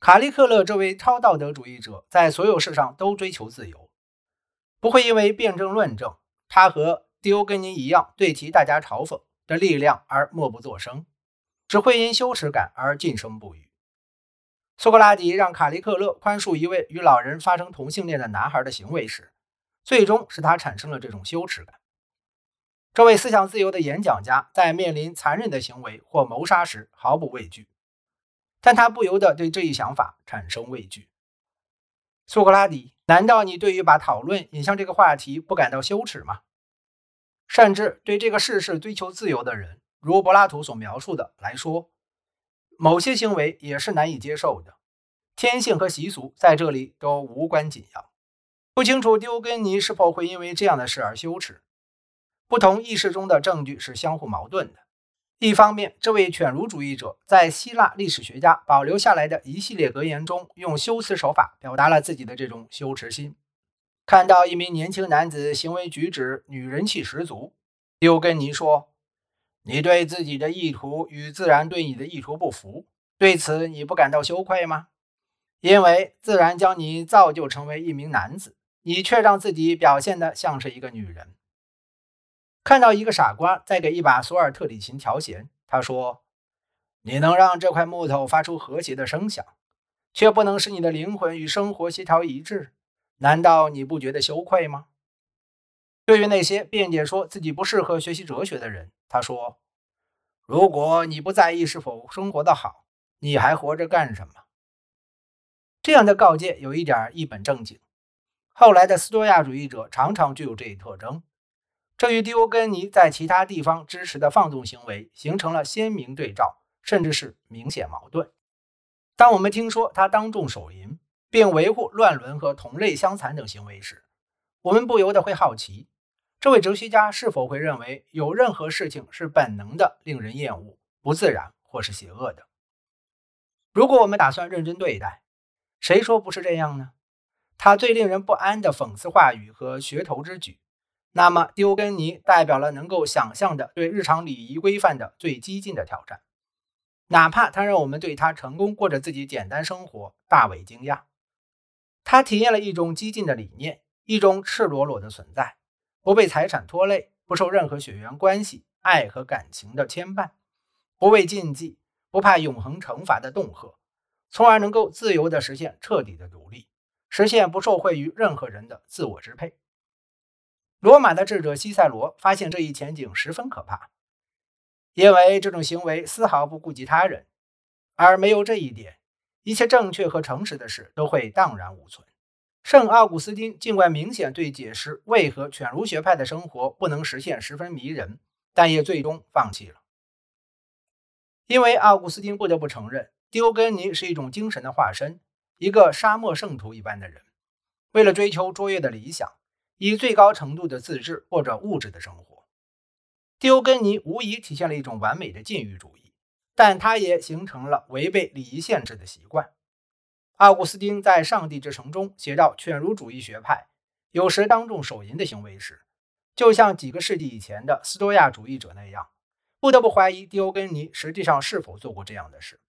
卡利克勒这位超道德主义者在所有事上都追求自由，不会因为辩证论证他和狄欧根尼一样对其大家嘲讽的力量而默不作声，只会因羞耻感而噤声不语。苏格拉底让卡利克勒宽恕一位与老人发生同性恋的男孩的行为时，最终使他产生了这种羞耻感。这位思想自由的演讲家在面临残忍的行为或谋杀时毫不畏惧。但他不由得对这一想法产生畏惧。苏格拉底，难道你对于把讨论引向这个话题不感到羞耻吗？甚至对这个事事追求自由的人，如柏拉图所描述的来说，某些行为也是难以接受的。天性和习俗在这里都无关紧要。不清楚丢根尼是否会因为这样的事而羞耻。不同意识中的证据是相互矛盾的。一方面，这位犬儒主义者在希腊历史学家保留下来的一系列格言中，用修辞手法表达了自己的这种羞耻心。看到一名年轻男子行为举止女人气十足，丢根尼说：“你对自己的意图与自然对你的意图不符，对此你不感到羞愧吗？因为自然将你造就成为一名男子，你却让自己表现得像是一个女人。”看到一个傻瓜在给一把索尔特里琴调弦，他说：“你能让这块木头发出和谐的声响，却不能使你的灵魂与生活协调一致，难道你不觉得羞愧吗？”对于那些辩解说自己不适合学习哲学的人，他说：“如果你不在意是否生活的好，你还活着干什么？”这样的告诫有一点一本正经。后来的斯多亚主义者常常具有这一特征。这与迪欧根尼在其他地方支持的放纵行为形成了鲜明对照，甚至是明显矛盾。当我们听说他当众手淫，并维护乱伦和同类相残等行为时，我们不由得会好奇：这位哲学家是否会认为有任何事情是本能的、令人厌恶、不自然或是邪恶的？如果我们打算认真对待，谁说不是这样呢？他最令人不安的讽刺话语和噱头之举。那么，丢根尼代表了能够想象的对日常礼仪规范的最激进的挑战，哪怕他让我们对他成功过着自己简单生活大为惊讶。他体验了一种激进的理念，一种赤裸裸的存在，不被财产拖累，不受任何血缘关系、爱和感情的牵绊，不畏禁忌，不怕永恒惩罚的恫吓，从而能够自由地实现彻底的独立，实现不受惠于任何人的自我支配。罗马的智者西塞罗发现这一前景十分可怕，因为这种行为丝毫不顾及他人，而没有这一点，一切正确和诚实的事都会荡然无存。圣奥古斯丁尽管明显对解释为何犬儒学派的生活不能实现十分迷人，但也最终放弃了，因为奥古斯丁不得不承认，丢根尼是一种精神的化身，一个沙漠圣徒一般的人，为了追求卓越的理想。以最高程度的自治或者物质的生活，狄欧根尼无疑体现了一种完美的禁欲主义，但他也形成了违背礼仪限制的习惯。奥古斯丁在《上帝之城》中写到，犬儒主义学派有时当众手淫的行为时，就像几个世纪以前的斯多亚主义者那样，不得不怀疑狄欧根尼实际上是否做过这样的事。